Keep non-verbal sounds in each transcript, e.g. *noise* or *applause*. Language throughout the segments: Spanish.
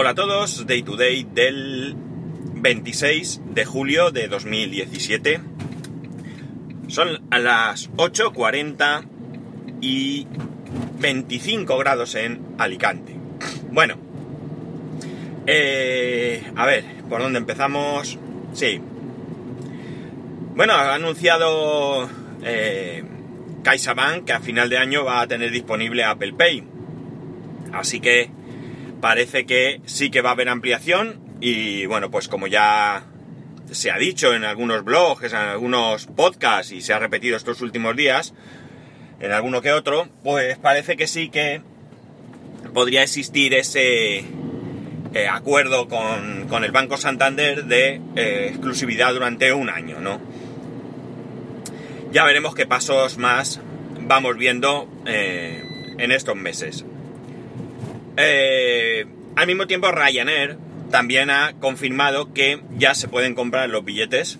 Hola a todos, Day to Day del 26 de julio de 2017. Son a las 8.40 y 25 grados en Alicante. Bueno, eh, a ver, ¿por dónde empezamos? Sí. Bueno, ha anunciado eh, CaixaBank que a final de año va a tener disponible Apple Pay. Así que parece que sí que va a haber ampliación y bueno, pues como ya se ha dicho en algunos blogs, en algunos podcasts y se ha repetido estos últimos días, en alguno que otro, pues parece que sí que podría existir ese eh, acuerdo con, el Banco Santander de eh, exclusividad durante un año, ¿no? Ya veremos qué pasos más vamos viendo eh, en estos meses. Al mismo tiempo, Ryanair también ha confirmado que ya se pueden comprar los billetes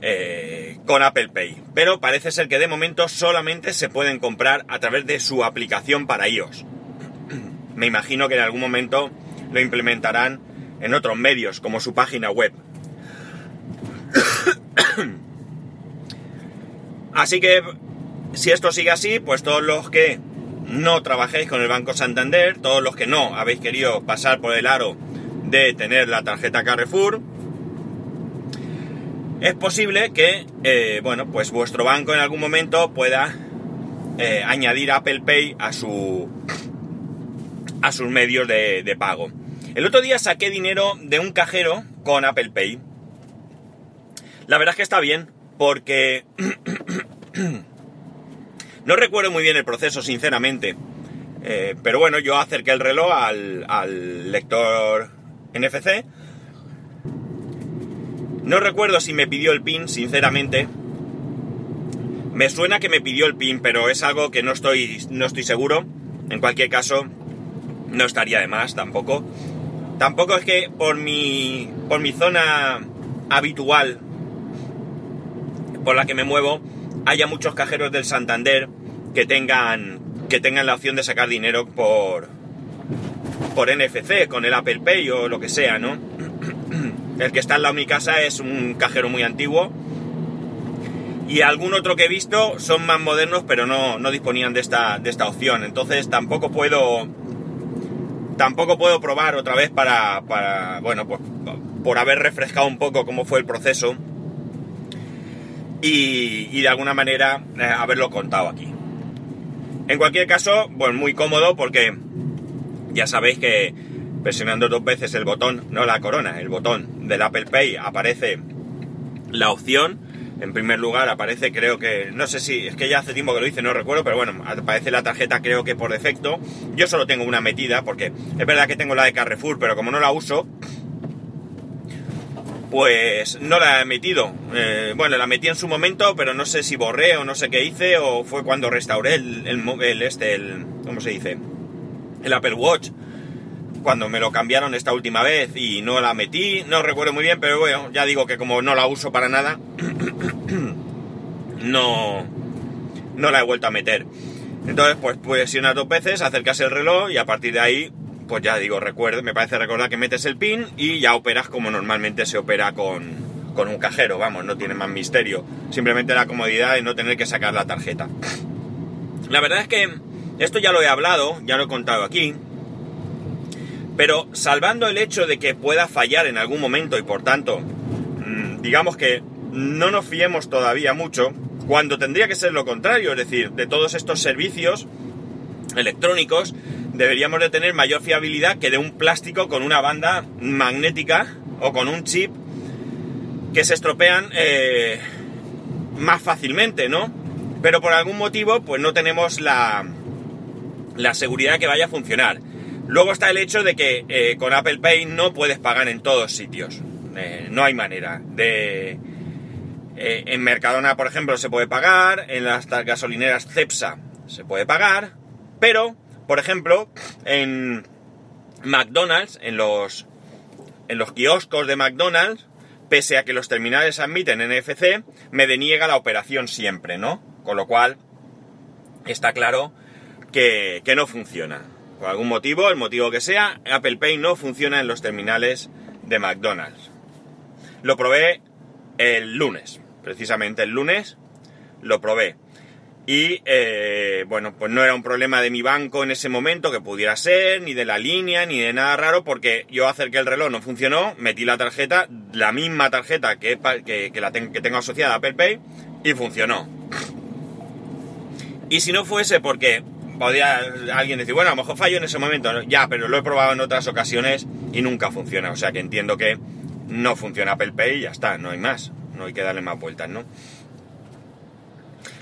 eh, con Apple Pay. Pero parece ser que de momento solamente se pueden comprar a través de su aplicación para iOS. Me imagino que en algún momento lo implementarán en otros medios, como su página web. *coughs* así que, si esto sigue así, pues todos los que no trabajéis con el Banco Santander, todos los que no habéis querido pasar por el aro de tener la tarjeta Carrefour, es posible que, eh, bueno, pues vuestro banco en algún momento pueda eh, añadir Apple Pay a su a sus medios de, de pago. El otro día saqué dinero de un cajero con Apple Pay. La verdad es que está bien, porque *clears throat* no recuerdo muy bien el proceso, sinceramente. Eh, pero bueno, yo acerqué el reloj al, al lector NFC no recuerdo si me pidió el pin, sinceramente. Me suena que me pidió el pin, pero es algo que no estoy, no estoy seguro. En cualquier caso, no estaría de más tampoco. Tampoco es que por mi, por mi zona habitual por la que me muevo haya muchos cajeros del Santander que tengan, que tengan la opción de sacar dinero por, por NFC, con el Apple Pay o lo que sea, ¿no? *clears throat* El que está en la mi casa es un cajero muy antiguo. Y algún otro que he visto son más modernos, pero no, no disponían de esta, de esta opción. Entonces tampoco puedo. Tampoco puedo probar otra vez para. para bueno, pues por haber refrescado un poco cómo fue el proceso. Y, y de alguna manera eh, haberlo contado aquí. En cualquier caso, pues muy cómodo porque ya sabéis que presionando dos veces el botón, no la corona, el botón del Apple Pay, aparece la opción. En primer lugar aparece, creo que, no sé si, es que ya hace tiempo que lo hice, no recuerdo, pero bueno, aparece la tarjeta creo que por defecto. Yo solo tengo una metida, porque es verdad que tengo la de Carrefour, pero como no la uso, pues no la he metido. Eh, bueno, la metí en su momento, pero no sé si borré o no sé qué hice, o fue cuando restauré el, el, el este, el, ¿cómo se dice? El Apple Watch cuando me lo cambiaron esta última vez y no la metí, no recuerdo muy bien, pero bueno, ya digo que como no la uso para nada, *coughs* no, no la he vuelto a meter. Entonces, pues presionas dos veces, acercas el reloj y a partir de ahí, pues ya digo, recuerdo, me parece recordar que metes el pin y ya operas como normalmente se opera con, con un cajero, vamos, no tiene más misterio. Simplemente la comodidad de no tener que sacar la tarjeta. La verdad es que esto ya lo he hablado, ya lo he contado aquí, pero salvando el hecho de que pueda fallar en algún momento y por tanto, mm, digamos que no nos fiemos todavía mucho, cuando tendría que ser lo contrario, es decir, de todos estos servicios electrónicos deberíamos de tener mayor fiabilidad que de un plástico con una banda magnética o con un chip que se estropean eh, más fácilmente, ¿no? Pero por algún motivo pues no tenemos la, la seguridad que vaya a funcionar. Luego está el hecho de que eh, con Apple Pay no puedes pagar en todos sitios. Eh, no hay manera. De, en Mercadona, por ejemplo, se puede pagar. En las gasolineras Cepsa se puede pagar. Pero, por ejemplo, en McDonald's, en los, en los kioscos de McDonald's, pese a que los terminales admiten NFC, me deniega la operación siempre, ¿no? Con lo cual, está claro que, que no funciona. por algún motivo, el motivo que sea, Apple Pay no funciona en los terminales de McDonald's. Lo probé el lunes, precisamente el lunes lo probé. Y eh, bueno, pues no era un problema de mi banco en ese momento que pudiera ser, ni de la línea, ni de nada raro, porque yo acerqué el reloj, no funcionó, metí la tarjeta, la misma tarjeta que, que, la que tengo asociada a Apple Pay, y funcionó. Y si no fuese porque podía alguien decir, bueno, a lo mejor fallo en ese momento, ya, pero lo he probado en otras ocasiones y nunca funciona, o sea que entiendo que no funciona Apple Pay y ya está, no hay más, no hay que darle más vueltas, ¿no?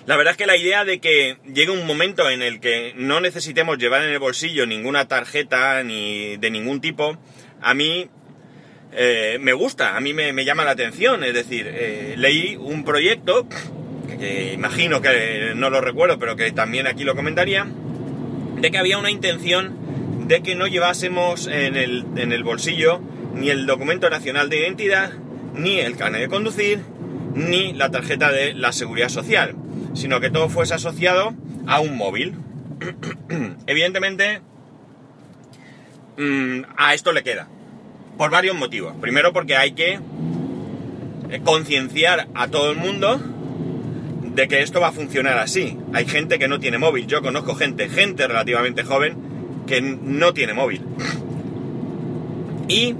La verdad es que la idea de que llegue un momento en el que no necesitemos llevar en el bolsillo ninguna tarjeta ni de ningún tipo, a mí eh, me gusta, a mí me, llama la atención. Es decir, eh, leí un proyecto, que, imagino que no lo recuerdo, pero que también aquí lo comentaría, de que había una intención de que no llevásemos en el, en el bolsillo ni el documento nacional de identidad, ni el carnet de conducir, ni la tarjeta de la seguridad social sino que todo fuese asociado a un móvil. *clears throat* Evidentemente, mm, a esto le queda. Por varios motivos. Primero porque hay que eh, concienciar a todo el mundo de que esto va a funcionar así. Hay gente que no tiene móvil. Yo conozco gente, gente relativamente joven, que no tiene móvil. Y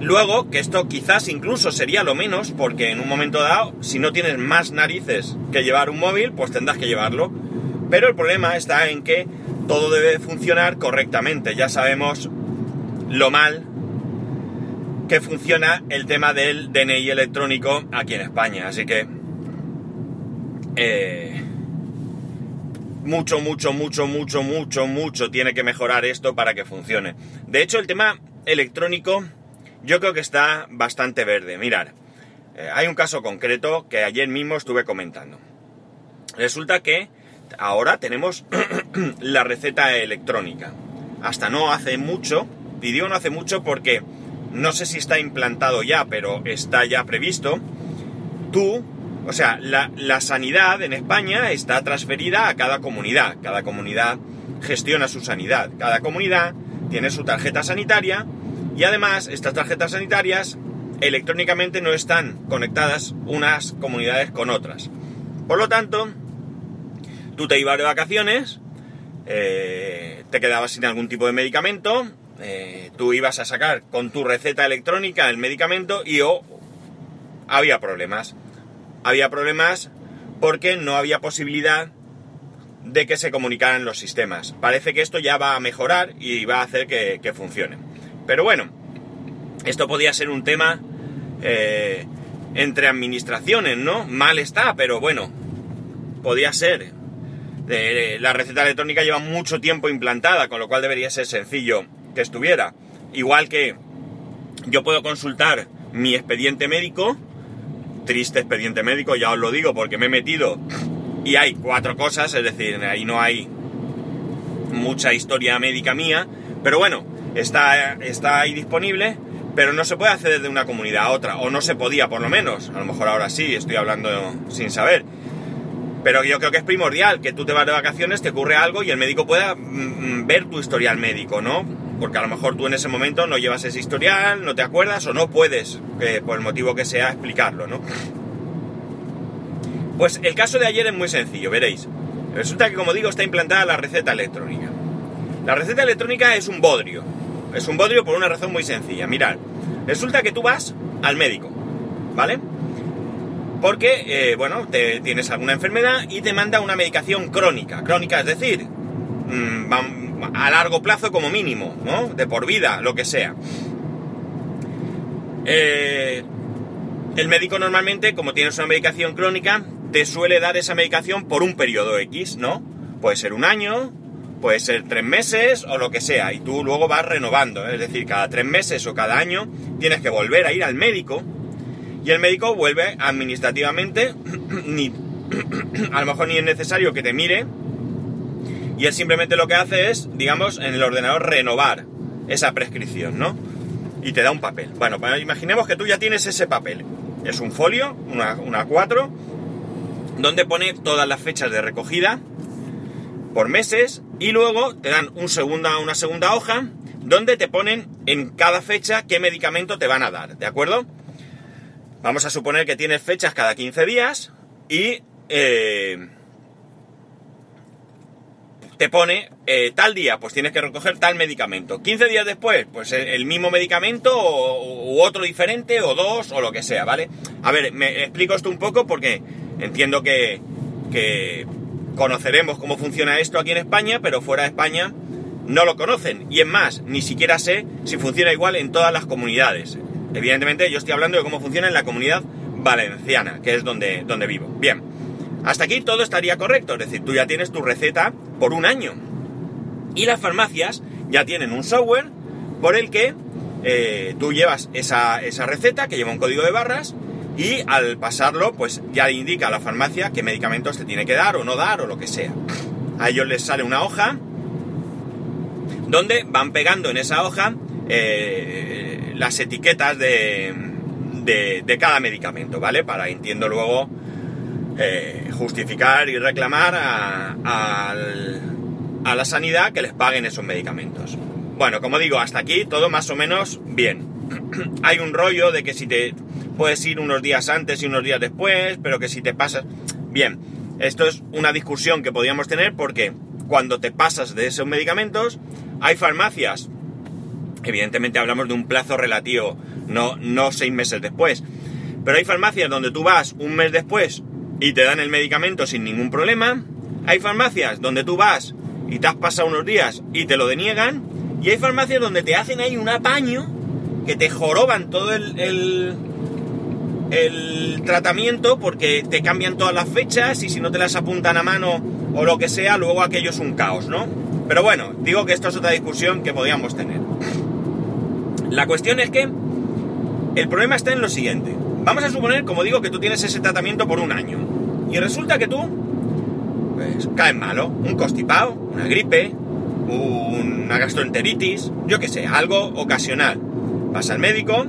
Luego, que esto quizás incluso sería lo menos, porque en un momento dado, si no tienes más narices que llevar un móvil, pues tendrás que llevarlo. Pero el problema está en que todo debe funcionar correctamente. Ya sabemos lo mal que funciona el tema del DNI electrónico aquí en España. Así que... Eh, mucho, mucho, mucho, mucho, mucho, mucho tiene que mejorar esto para que funcione. De hecho, el tema electrónico yo creo que está bastante verde. Mirad, eh, hay un caso concreto que ayer mismo estuve comentando. Resulta que ahora tenemos *clears throat* la receta electrónica. Hasta no hace mucho, digo no hace mucho porque no sé si está implantado ya, pero está ya previsto. Tú, o sea, la sanidad en España está transferida a cada comunidad. Cada comunidad gestiona su sanidad. Cada comunidad tiene su tarjeta sanitaria y además, estas tarjetas sanitarias electrónicamente no están conectadas unas comunidades con otras. Por lo tanto, tú te ibas de vacaciones, eh, te quedabas sin algún tipo de medicamento, eh, tú ibas a sacar con tu receta electrónica el medicamento y oh, había problemas. Había problemas porque no había posibilidad de que se comunicaran los sistemas. Parece que esto ya va a mejorar y va a hacer que, que funcione. Pero bueno, esto podía ser un tema eh, entre administraciones, ¿no? Mal está, pero bueno, podía ser. la receta electrónica lleva mucho tiempo implantada, con lo cual debería ser sencillo que estuviera. Igual que yo puedo consultar mi expediente médico, triste expediente médico, ya os lo digo porque me he metido y hay cuatro cosas, es decir, ahí no hay mucha historia médica mía, pero bueno, está, está ahí disponible, pero no se puede acceder de una comunidad a otra, o no se podía por lo menos, a lo mejor ahora sí, estoy hablando sin saber. Pero yo creo que es primordial que tú te vas de vacaciones, te ocurre algo y el médico pueda mm, mm, ver tu historial médico, ¿no? Porque a lo mejor tú en ese momento no llevas ese historial, no te acuerdas o no puedes, por el motivo que sea, explicarlo, ¿no? Pues el caso de ayer es muy sencillo, veréis. Resulta que, como digo, está implantada la receta electrónica. La receta electrónica es un bodrio, es un bodrio por una razón muy sencilla. Mirad, resulta que tú vas al médico, ¿vale? Porque, eh, bueno, te, tienes alguna enfermedad y te manda una medicación crónica. Crónica, es decir, mm, a largo plazo como mínimo, ¿no? De por vida, lo que sea. Eh, el médico normalmente, como tienes una medicación crónica, te suele dar esa medicación por un periodo X, ¿no? Puede ser un año, puede ser tres meses o lo que sea, y tú luego vas renovando, es decir, cada tres meses o cada año tienes que volver a ir al médico y el médico vuelve administrativamente, *clears throat* ni, *clears throat* a lo mejor ni es necesario que te mire, y él simplemente lo que hace es, digamos, en el ordenador renovar esa prescripción, ¿no? Y te da un papel. Bueno, pues imaginemos que tú ya tienes ese papel. Es un folio, una, una 4, donde pone todas las fechas de recogida por meses y luego te dan un una segunda hoja donde te ponen en cada fecha qué medicamento te van a dar, ¿de acuerdo? Vamos a suponer que tienes fechas cada 15 días y eh, te pone eh, tal día, pues tienes que recoger tal medicamento. 15 días después, pues el, mismo medicamento o, u otro diferente o dos o lo que sea, ¿vale? A ver, me explico esto un poco porque entiendo que, que conoceremos cómo funciona esto aquí en España, pero fuera de España no lo conocen. Y es más, ni siquiera sé si funciona igual en todas las comunidades. Evidentemente yo estoy hablando de cómo funciona en la comunidad valenciana, que es donde, donde vivo. Bien, hasta aquí todo estaría correcto, es decir, tú ya tienes tu receta por un año. Y las farmacias ya tienen un software por el que eh, tú llevas esa, esa receta que lleva un código de barras y al pasarlo pues ya indica a la farmacia qué medicamentos te tiene que dar o no dar o lo que sea. A ellos les sale una hoja donde van pegando en esa hoja eh, las etiquetas de, de, cada medicamento, ¿vale? Para, entiendo luego, eh, justificar y reclamar a, la sanidad que les paguen esos medicamentos. Bueno, como digo, hasta aquí todo más o menos bien. *clears throat* Hay un rollo de que si te puedes ir unos días antes y unos días después, pero que si te pasas... Bien, esto es una discusión que podríamos tener porque cuando te pasas de esos medicamentos, hay farmacias, evidentemente hablamos de un plazo relativo, no, no seis meses después, pero hay farmacias donde tú vas un mes después y te dan el medicamento sin ningún problema. Hay farmacias donde tú vas y te has pasado unos días y te lo deniegan. Y hay farmacias donde te hacen ahí un apaño que te joroban todo el, el, el tratamiento porque te cambian todas las fechas y si no te las apuntan a mano o lo que sea, luego aquello es un caos, ¿no? Pero bueno, digo que esto es otra discusión que podíamos tener. La cuestión es que el problema está en lo siguiente. Vamos a suponer, como digo, que tú tienes ese tratamiento por un año. Y resulta que tú, pues, caes malo. Un constipado, una gripe, una gastroenteritis, yo qué sé, algo ocasional. Vas al médico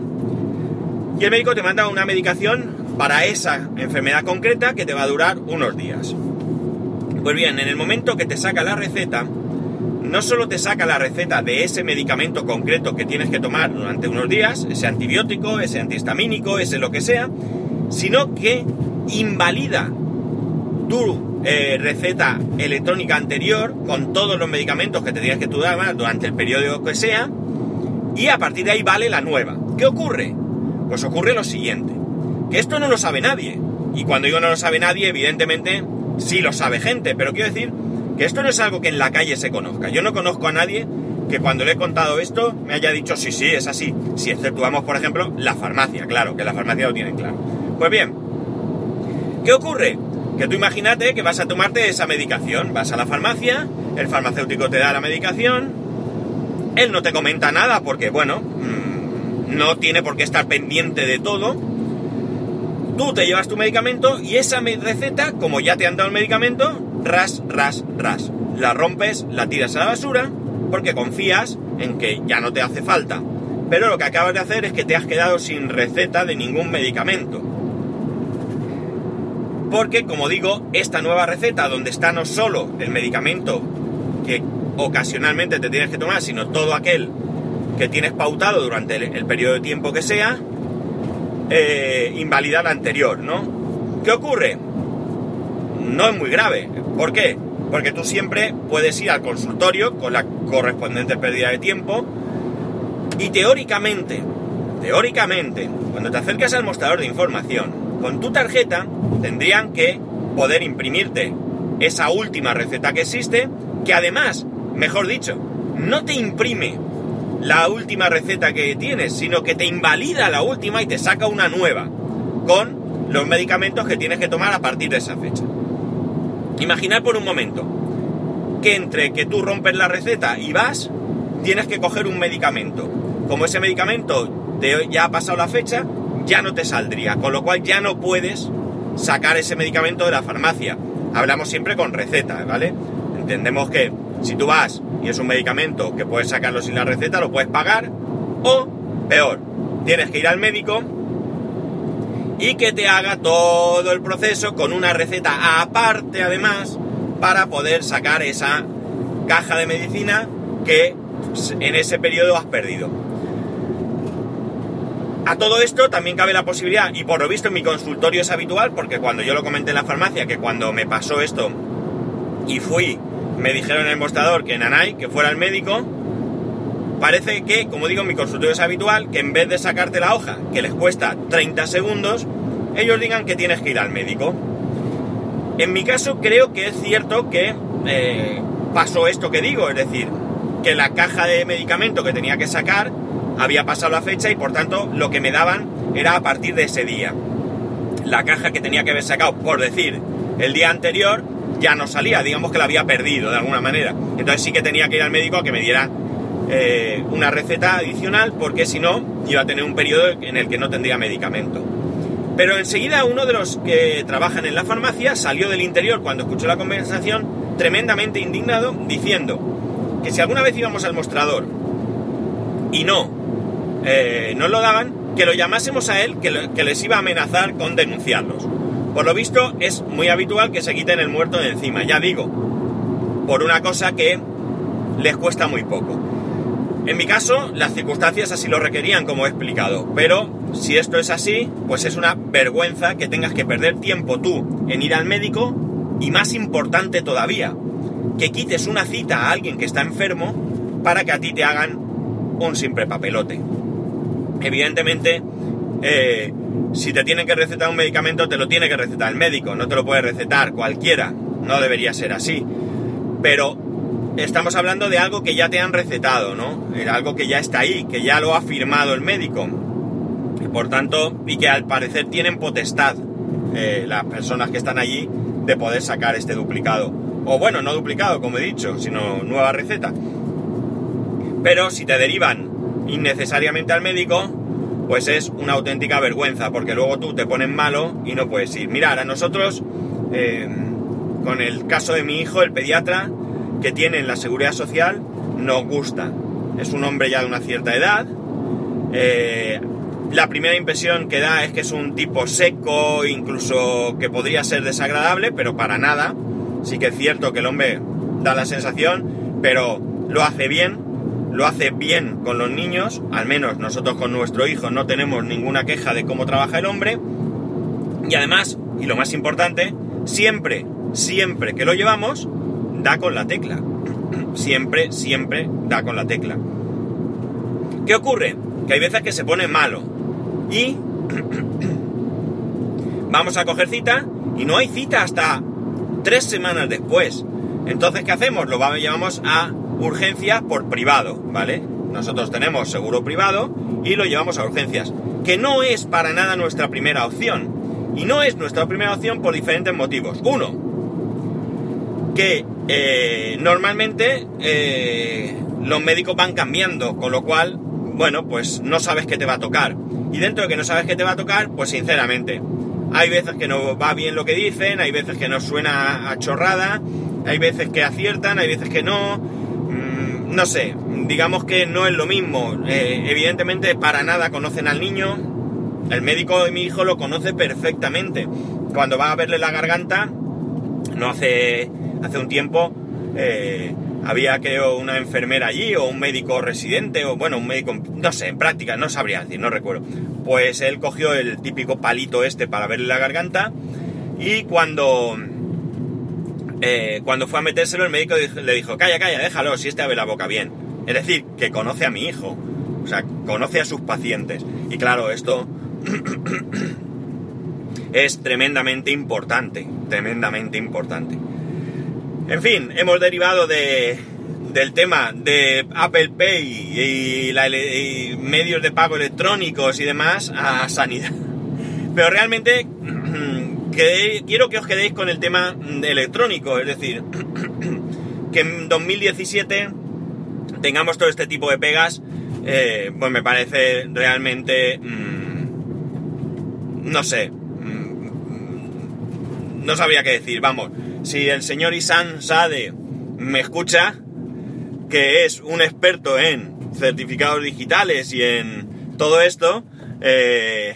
y el médico te manda una medicación para esa enfermedad concreta que te va a durar unos días. Pues bien, en el momento que te saca la receta, no solo te saca la receta de ese medicamento concreto que tienes que tomar durante unos días, ese antibiótico, ese antihistamínico, ese lo que sea, sino que invalida tu eh, receta electrónica anterior con todos los medicamentos que te tienes que tomar durante el periodo que sea y a partir de ahí vale la nueva. ¿Qué ocurre? Pues ocurre lo siguiente, que esto no lo sabe nadie. Y cuando digo no lo sabe nadie, evidentemente sí lo sabe gente, pero quiero decir que esto no es algo que en la calle se conozca. Yo no conozco a nadie que cuando le he contado esto me haya dicho sí, sí, es así. Si exceptuamos, por ejemplo, la farmacia, claro, que la farmacia lo tienen claro. Pues bien, ¿qué ocurre? Que tú imagínate que vas a tomarte esa medicación, vas a la farmacia, el farmacéutico te da la medicación, él no te comenta nada porque, bueno, mm, no tiene por qué estar pendiente de todo. Tú te llevas tu medicamento y esa receta, como ya te han dado el medicamento, ras, ras, ras. La rompes, la tiras a la basura, porque confías en que ya no te hace falta. Pero lo que acabas de hacer es que te has quedado sin receta de ningún medicamento. Porque, como digo, esta nueva receta, donde está no solo el medicamento que ocasionalmente te tienes que tomar, sino todo aquel que tienes pautado durante el, periodo de tiempo que sea, eh, anterior, ¿no? ¿Qué ocurre? No es muy grave. ¿Por qué? Porque tú siempre puedes ir al consultorio con la correspondiente pérdida de tiempo y teóricamente, teóricamente, cuando te acercas al mostrador de información, con tu tarjeta tendrían que poder imprimirte esa última receta que existe, que además, mejor dicho, no te imprime la última receta que tienes, sino que te invalida la última y te saca una nueva, con los medicamentos que tienes que tomar a partir de esa fecha. Imaginar por un momento que entre que tú rompes la receta y vas, tienes que coger un medicamento. Como ese medicamento ya ha pasado la fecha, ya no te saldría, con lo cual ya no puedes sacar ese medicamento de la farmacia. Hablamos siempre con receta, ¿vale? Entendemos que si tú vas y es un medicamento que puedes sacarlo sin la receta, lo puedes pagar, o peor, tienes que ir al médico y que te haga todo el proceso con una receta aparte además para poder sacar esa caja de medicina que en ese periodo has perdido. A todo esto también cabe la posibilidad, y por lo visto en mi consultorio es habitual, porque cuando yo lo comenté en la farmacia, que cuando me pasó esto y fui, me dijeron en el mostrador que Nanay, que fuera el médico, parece que, como digo, mi consultorio es habitual, que en vez de sacarte la hoja, que les cuesta 30 segundos, ellos digan que tienes que ir al médico. En mi caso creo que es cierto que eh, pasó esto que digo, es decir, que la caja de medicamento que tenía que sacar había pasado la fecha y por tanto lo que me daban era a partir de ese día. La caja que tenía que haber sacado, por decir, el día anterior ya no salía, digamos que la había perdido de alguna manera. Entonces sí que tenía que ir al médico a que me diera eh, una receta adicional porque si no iba a tener un periodo en el que no tendría medicamento. Pero enseguida uno de los que trabajan en la farmacia salió del interior cuando escuchó la conversación tremendamente indignado diciendo que si alguna vez íbamos al mostrador y no eh, nos lo daban, que lo llamásemos a él, que, les iba a amenazar con denunciarlos. Por lo visto es muy habitual que se quiten el muerto de encima, ya digo, por una cosa que les cuesta muy poco. En mi caso, las circunstancias así lo requerían, como he explicado, pero si esto es así, pues es una vergüenza que tengas que perder tiempo tú en ir al médico y más importante todavía, que quites una cita a alguien que está enfermo para que a ti te hagan un simple papelote. Evidentemente, eh, si te tienen que recetar un medicamento, te lo tiene que recetar el médico, no te lo puede recetar cualquiera, no debería ser así. Pero estamos hablando de algo que ya te han recetado, ¿no? Algo que ya está ahí, que ya lo ha firmado el médico. Por tanto, y que al parecer tienen potestad eh, las personas que están allí de poder sacar este duplicado. O bueno, no duplicado, como he dicho, sino nueva receta. Pero si te derivan innecesariamente al médico, pues es una auténtica vergüenza, porque luego tú te pones malo y no puedes ir. Mirar, a nosotros, eh, con el caso de mi hijo, el pediatra, que tiene en la seguridad social, nos gusta. Es un hombre ya de una cierta edad. Eh, la primera impresión que da es que es un tipo seco, incluso que podría ser desagradable, pero para nada. Sí que es cierto que el hombre da la sensación, pero lo hace bien lo hace bien con los niños, al menos nosotros con nuestro hijo no tenemos ninguna queja de cómo trabaja el hombre. Y además, y lo más importante, siempre, siempre que lo llevamos, da con la tecla. *clears throat* Siempre, siempre da con la tecla. ¿Qué ocurre? Que hay veces que se pone malo. Y *clears throat* vamos a coger cita y no hay cita hasta tres semanas después. Entonces, ¿qué hacemos? Lo llevamos a urgencias por privado, ¿vale? Nosotros tenemos seguro privado y lo llevamos a urgencias, que no es para nada nuestra primera opción. Y no es nuestra primera opción por diferentes motivos. Uno, que eh, normalmente eh, los médicos van cambiando, con lo cual, bueno, pues no sabes qué te va a tocar. Y dentro de que no sabes qué te va a tocar, pues sinceramente, hay veces que no va bien lo que dicen, hay veces que nos suena a chorrada, hay veces que aciertan, hay veces que no, no sé, digamos que no es lo mismo. Eh, evidentemente para nada conocen al niño. El médico de mi hijo lo conoce perfectamente. Cuando va a verle la garganta, no hace, hace un tiempo, eh, había creo una enfermera allí o un médico residente o bueno, un médico, no sé, en práctica, no sabría decir, no recuerdo. Pues él cogió el típico palito este para verle la garganta y cuando eh, cuando fue a metérselo, el médico le dijo, calla, calla, déjalo, si este abre la boca bien. Es decir, que conoce a mi hijo, o sea, conoce a sus pacientes. Y claro, esto *clears throat* es tremendamente importante, tremendamente importante. En fin, hemos derivado de, del tema de Apple Pay y, medios de pago electrónicos y demás a sanidad. *laughs* Pero realmente quiero que os quedéis con el tema electrónico, es decir, *clears throat* que en 2017 tengamos todo este tipo de pegas, eh, pues me parece realmente, mm, no sé, mm, no sabría qué decir, vamos, si el señor Isan Sade me escucha, que es un experto en certificados digitales y en todo esto, eh,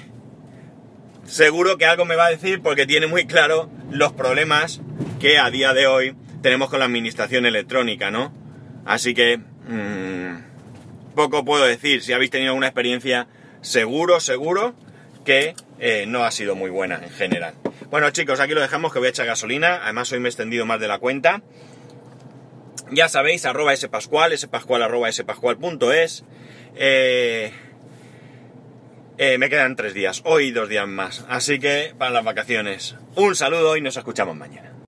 seguro que algo me va a decir porque tiene muy claro los problemas que a día de hoy tenemos con la administración electrónica, ¿no? Así que mm, poco puedo decir. Si habéis tenido alguna experiencia, seguro, seguro que eh, no ha sido muy buena en general. Bueno chicos, aquí lo dejamos que voy a echar gasolina. Además hoy me he extendido más de la cuenta. Ya sabéis, arroba spascual, spascual arroba. Eh, eh, me quedan tres días, hoy dos días más. Así que para las vacaciones. Un saludo y nos escuchamos mañana.